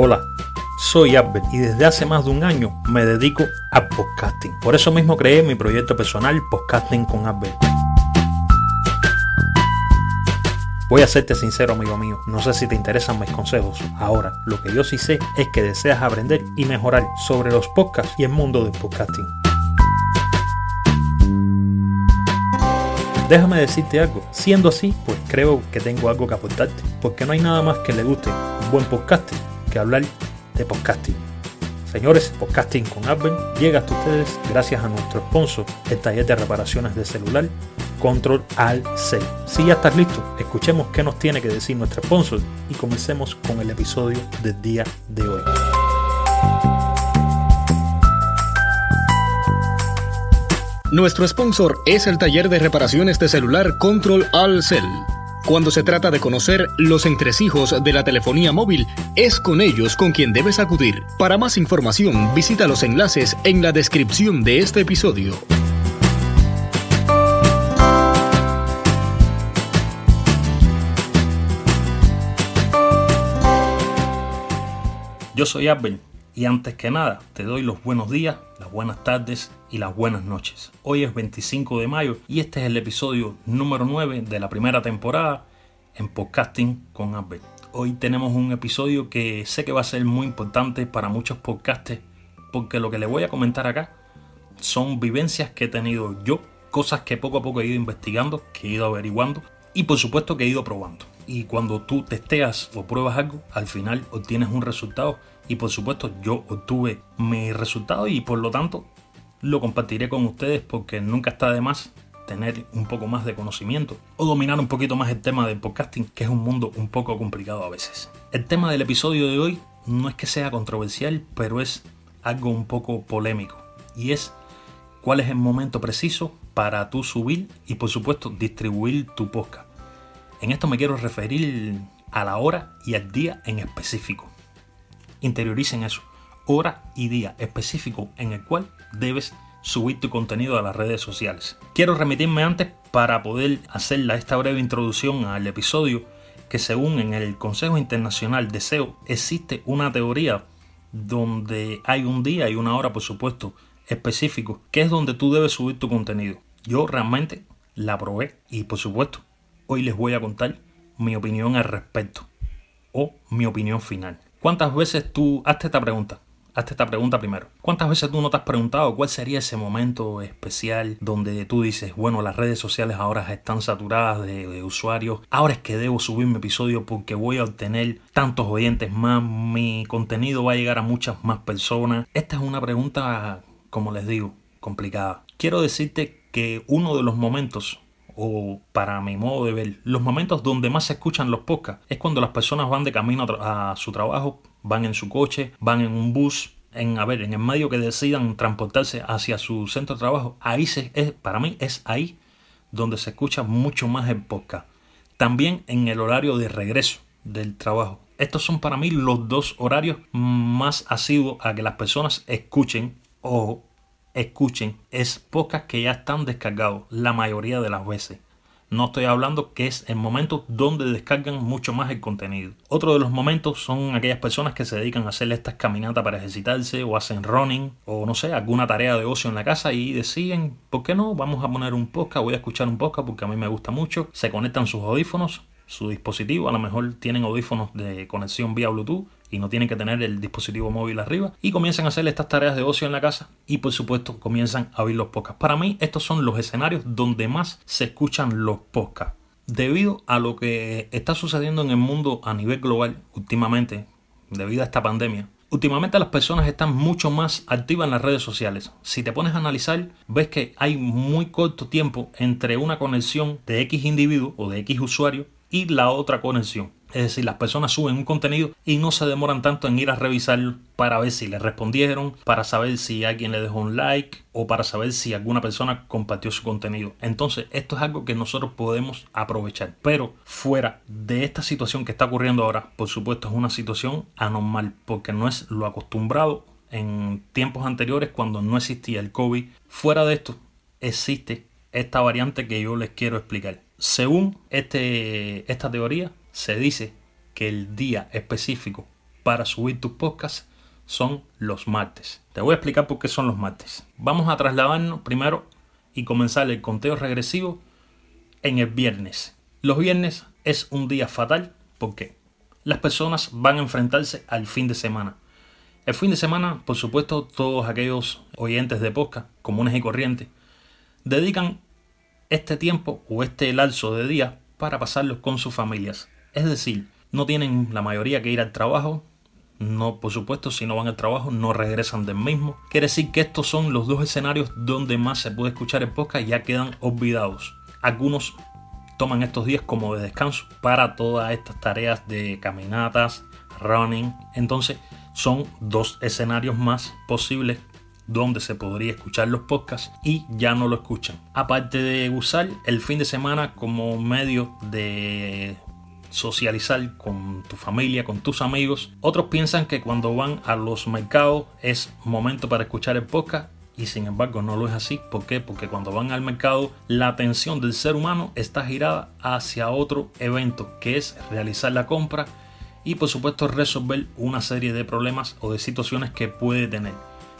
Hola, soy Albert y desde hace más de un año me dedico a podcasting. Por eso mismo creé mi proyecto personal Podcasting con Albert. Voy a serte sincero, amigo mío, no sé si te interesan mis consejos. Ahora, lo que yo sí sé es que deseas aprender y mejorar sobre los podcasts y el mundo del podcasting. Déjame decirte algo, siendo así, pues creo que tengo algo que aportarte, porque no hay nada más que le guste un buen podcasting que hablar de podcasting. Señores, Podcasting con Apple llega hasta ustedes gracias a nuestro sponsor, el taller de reparaciones de celular Control Al C. Si ya estás listo, escuchemos qué nos tiene que decir nuestro sponsor y comencemos con el episodio del día de hoy. Nuestro sponsor es el taller de reparaciones de celular Control Al Cell. Cuando se trata de conocer los entresijos de la telefonía móvil, es con ellos con quien debes acudir. Para más información, visita los enlaces en la descripción de este episodio. Yo soy Abel y antes que nada te doy los buenos días, las buenas tardes y las buenas noches. Hoy es 25 de mayo y este es el episodio número 9 de la primera temporada en podcasting con Abel. Hoy tenemos un episodio que sé que va a ser muy importante para muchos podcasters porque lo que le voy a comentar acá son vivencias que he tenido yo, cosas que poco a poco he ido investigando, que he ido averiguando y por supuesto que he ido probando y cuando tú testeas o pruebas algo, al final obtienes un resultado y por supuesto yo obtuve mi resultado y por lo tanto lo compartiré con ustedes porque nunca está de más tener un poco más de conocimiento o dominar un poquito más el tema del podcasting, que es un mundo un poco complicado a veces. El tema del episodio de hoy no es que sea controversial, pero es algo un poco polémico y es cuál es el momento preciso para tú subir y por supuesto distribuir tu podcast. En esto me quiero referir a la hora y al día en específico. Interioricen eso, hora y día específico en el cual debes subir tu contenido a las redes sociales. Quiero remitirme antes para poder hacer esta breve introducción al episodio que según en el Consejo Internacional de SEO existe una teoría donde hay un día y una hora por supuesto específico que es donde tú debes subir tu contenido. Yo realmente la probé y por supuesto hoy les voy a contar mi opinión al respecto o mi opinión final. ¿Cuántas veces tú, hazte esta pregunta, hazte esta pregunta primero. ¿Cuántas veces tú no te has preguntado cuál sería ese momento especial donde tú dices, bueno, las redes sociales ahora están saturadas de, usuarios, ahora es que debo subir mi episodio porque voy a obtener tantos oyentes más, mi contenido va a llegar a muchas más personas? Esta es una pregunta, como les digo, complicada. Quiero decirte que uno de los momentos o para mi modo de ver, los momentos donde más se escuchan los podcasts es cuando las personas van de camino a, su trabajo, van en su coche, van en un bus, en a ver, en el medio que decidan transportarse hacia su centro de trabajo. Ahí se, es, para mí es ahí donde se escucha mucho más el podcast. También en el horario de regreso del trabajo. Estos son para mí los dos horarios más asiduos a que las personas escuchen o escuchen es pocas que ya están descargados la mayoría de las veces. No estoy hablando que es el momento donde descargan mucho más el contenido. Otro de los momentos son aquellas personas que se dedican a hacer estas caminatas para ejercitarse o hacen running o no sé, alguna tarea de ocio en la casa y deciden, ¿por qué no? Vamos a poner un podcast, voy a escuchar un podcast porque a mí me gusta mucho. Se conectan sus audífonos, su dispositivo, a lo mejor tienen audífonos de conexión vía Bluetooth y no tienen que tener el dispositivo móvil arriba y comienzan a hacer estas tareas de ocio en la casa y por supuesto comienzan a oír los podcasts. Para mí estos son los escenarios donde más se escuchan los podcasts. Debido a lo que está sucediendo en el mundo a nivel global últimamente, debido a esta pandemia, Últimamente las personas están mucho más activas en las redes sociales. Si te pones a analizar, ves que hay muy corto tiempo entre una conexión de X individuo o de X usuario y la otra conexión. Es decir, las personas suben un contenido y no se demoran tanto en ir a revisarlo para ver si le respondieron, para saber si alguien le dejó un like o para saber si alguna persona compartió su contenido. Entonces, esto es algo que nosotros podemos aprovechar. Pero fuera de esta situación que está ocurriendo ahora, por supuesto es una situación anormal porque no es lo acostumbrado en tiempos anteriores cuando no existía el COVID. Fuera de esto, existe esta variante que yo les quiero explicar. Según este, esta teoría, se dice que el día específico para subir tus podcasts son los martes. Te voy a explicar por qué son los martes. Vamos a trasladarnos primero y comenzar el conteo regresivo en el viernes. Los viernes es un día fatal porque las personas van a enfrentarse al fin de semana. El fin de semana, por supuesto, todos aquellos oyentes de podcast comunes y corrientes dedican este tiempo o este lapso de días para pasarlos con sus familias. Es decir, no tienen la mayoría que ir al trabajo, no, por supuesto, si no van al trabajo, no regresan del mismo. Quiere decir que estos son los dos escenarios donde más se puede escuchar el podcast ya quedan olvidados. Algunos toman estos días como de descanso para todas estas tareas de caminatas, running. Entonces, son dos escenarios más posibles donde se podría escuchar los podcasts y ya no lo escuchan. Aparte de usar el fin de semana como medio de socializar con tu familia, con tus amigos, otros piensan que cuando van a los mercados es momento para escuchar el podcast y sin embargo no lo es así. ¿Por qué? Porque cuando van al mercado la atención del ser humano está girada hacia otro evento que es realizar la compra y por supuesto resolver una serie de problemas o de situaciones que puede tener.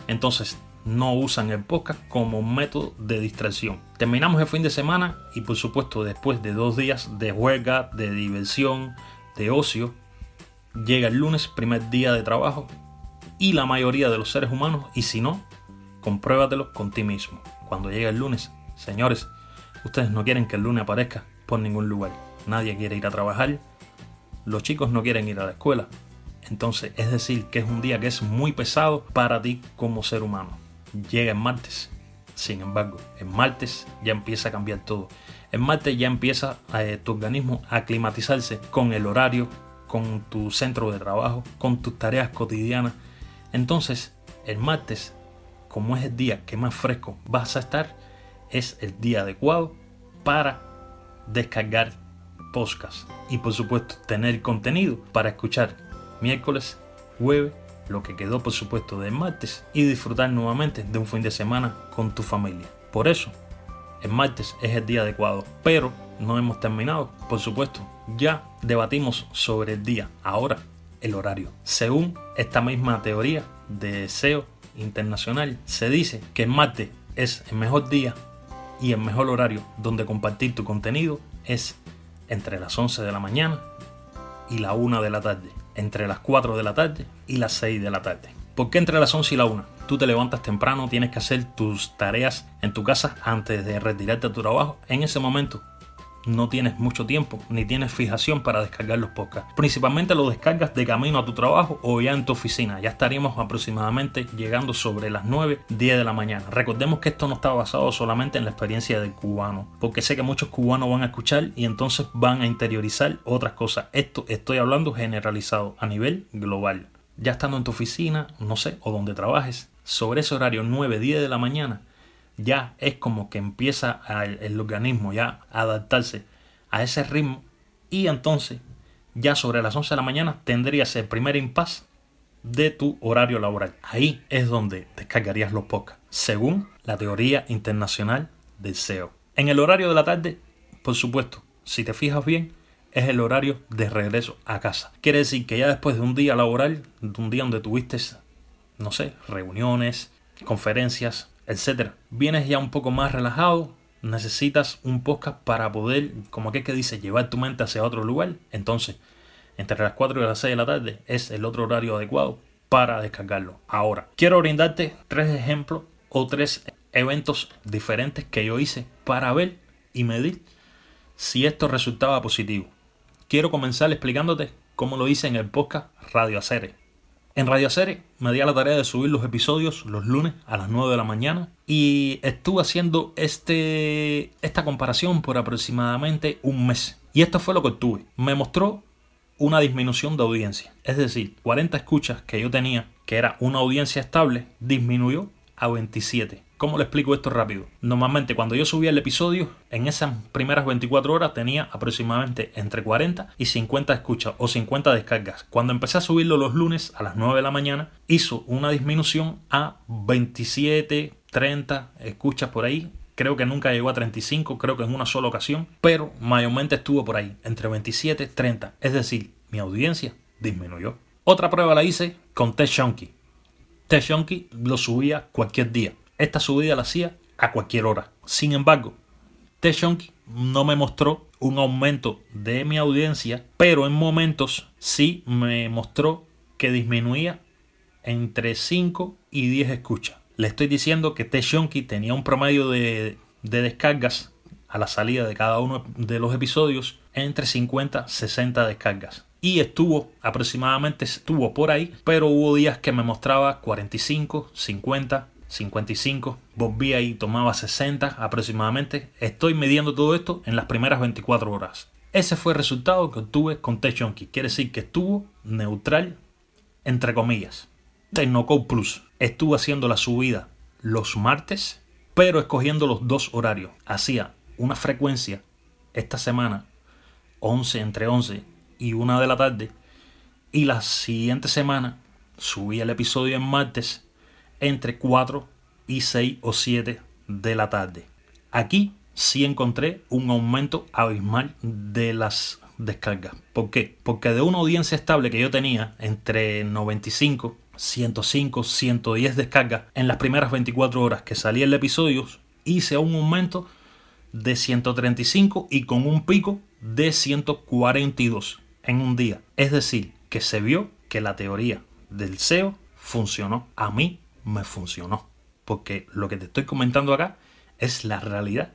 Entonces, no usan el podcast como método de distracción. Terminamos el fin de semana y por supuesto después de dos días de huelga, de diversión, de ocio, llega el lunes, primer día de trabajo y la mayoría de los seres humanos, y si no, compruébatelo con ti mismo. Cuando llega el lunes, señores, ustedes no quieren que el lunes aparezca por ningún lugar. Nadie quiere ir a trabajar, los chicos no quieren ir a la escuela, entonces, es decir, que es un día que es muy pesado para ti como ser humano. Llega el martes. Sin embargo, el martes ya empieza a cambiar todo. El martes ya empieza eh, tu organismo a aclimatizarse con el horario, con tu centro de trabajo, con tus tareas cotidianas. Entonces, el martes, como es el día que más fresco vas a estar, es el día adecuado para descargar podcast y por supuesto tener contenido para escuchar miércoles, jueves, lo que quedó por supuesto de martes y disfrutar nuevamente de un fin de semana con tu familia. Por eso, el martes es el día adecuado, pero no hemos terminado, por supuesto. Ya debatimos sobre el día, ahora el horario. Según esta misma teoría de SEO internacional, se dice que el martes es el mejor día y el mejor horario donde compartir tu contenido es entre las 11 de la mañana y la 1 de la tarde entre las 4 de la tarde y las 6 de la tarde. ¿Por qué entre las 11 y la 1? Tú te levantas temprano, tienes que hacer tus tareas en tu casa antes de retirarte a tu trabajo. En ese momento no tienes mucho tiempo ni tienes fijación para descargar los podcasts. Principalmente lo descargas de camino a tu trabajo o ya en tu oficina. Ya estaríamos aproximadamente llegando sobre las 9, 10 de la mañana. Recordemos que esto no está basado solamente en la experiencia del cubano, porque sé que muchos cubanos van a escuchar y entonces van a interiorizar otras cosas. Esto estoy hablando generalizado a nivel global. Ya estando en tu oficina, no sé, o donde trabajes, sobre ese horario 9, 10 de la mañana, ya es como que empieza el, organismo ya a adaptarse a ese ritmo y entonces ya sobre las 11 de la mañana tendrías el primer impasse de tu horario laboral. Ahí es donde descargarías los podcasts, según la teoría internacional del SEO. En el horario de la tarde, por supuesto, si te fijas bien, es el horario de regreso a casa. Quiere decir que ya después de un día laboral, de un día donde tuviste, no sé, reuniones, conferencias, etcétera. Vienes ya un poco más relajado, necesitas un podcast para poder, como aquel que dice, llevar tu mente hacia otro lugar. Entonces, entre las 4 y las 6 de la tarde es el otro horario adecuado para descargarlo. Ahora, quiero brindarte tres ejemplos o tres eventos diferentes que yo hice para ver y medir si esto resultaba positivo. Quiero comenzar explicándote cómo lo hice en el podcast Radio Acere. En Radio Serie me di a la tarea de subir los episodios los lunes a las 9 de la mañana y estuve haciendo este, esta comparación por aproximadamente un mes. Y esto fue lo que obtuve. Me mostró una disminución de audiencia. Es decir, 40 escuchas que yo tenía, que era una audiencia estable, disminuyó a 27. ¿Cómo le explico esto rápido? Normalmente cuando yo subía el episodio, en esas primeras 24 horas tenía aproximadamente entre 40 y 50 escuchas o 50 descargas. Cuando empecé a subirlo los lunes a las 9 de la mañana, hizo una disminución a 27, 30 escuchas por ahí. Creo que nunca llegó a 35, creo que en una sola ocasión, pero mayormente estuvo por ahí, entre 27 y 30. Es decir, mi audiencia disminuyó. Otra prueba la hice con Test Shonky. Test Shonky lo subía cualquier día. Esta subida la hacía a cualquier hora. Sin embargo, Test Shonky no me mostró un aumento de mi audiencia, pero en momentos sí me mostró que disminuía entre 5 y 10 escuchas. Le estoy diciendo que Test Shonky tenía un promedio de, de descargas a la salida de cada uno de los episodios entre 50 y 60 descargas y estuvo aproximadamente estuvo por ahí, pero hubo días que me mostraba 45, 50, 55, volvía y tomaba 60 aproximadamente. Estoy midiendo todo esto en las primeras 24 horas. Ese fue el resultado que obtuve con Techonky. Quiere decir que estuvo neutral entre comillas. Tecnocode Plus estuvo haciendo la subida los martes, pero escogiendo los dos horarios. Hacía una frecuencia esta semana 11 entre 11 y 1 de la tarde. Y la siguiente semana subí el episodio en martes entre 4 y 6 o 7 de la tarde. Aquí sí encontré un aumento abismal de las descargas. ¿Por qué? Porque de una audiencia estable que yo tenía entre 95, 105, 110 descargas en las primeras 24 horas que salía el episodio, hice un aumento de 135 y con un pico de 142 en un día. Es decir, que se vio que la teoría del SEO funcionó. A mí me funcionó. Porque lo que te estoy comentando acá es la realidad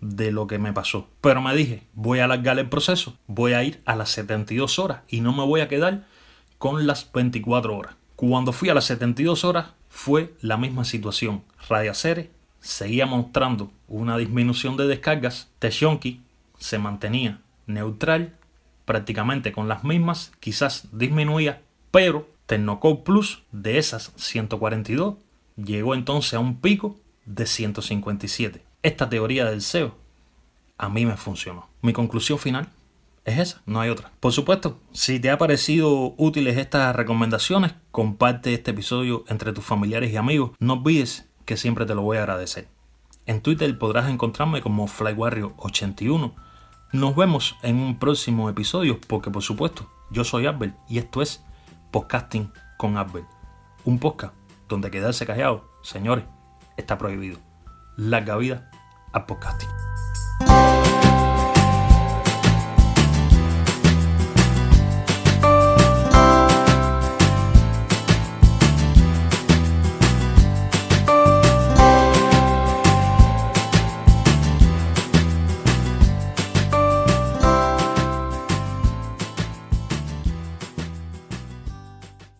de lo que me pasó. Pero me dije, voy a alargar el proceso, voy a ir a las 72 horas y no me voy a quedar con las 24 horas. Cuando fui a las 72 horas fue la misma situación. Radiacere seguía mostrando una disminución de descargas. Techonki se mantenía neutral prácticamente con las mismas, quizás disminuía, pero Tecnocode Plus de esas 142 llegó entonces a un pico de 157. Esta teoría del SEO a mí me funcionó. Mi conclusión final es esa, no hay otra. Por supuesto, si te ha parecido útiles estas recomendaciones, comparte este episodio entre tus familiares y amigos. No olvides que siempre te lo voy a agradecer. En Twitter podrás encontrarme como FlyWarrior81 nos vemos en un próximo episodio porque por supuesto yo soy Albert y esto es Podcasting con Albert. Un podcast donde quedarse callado, señores, está prohibido. Larga vida al podcasting.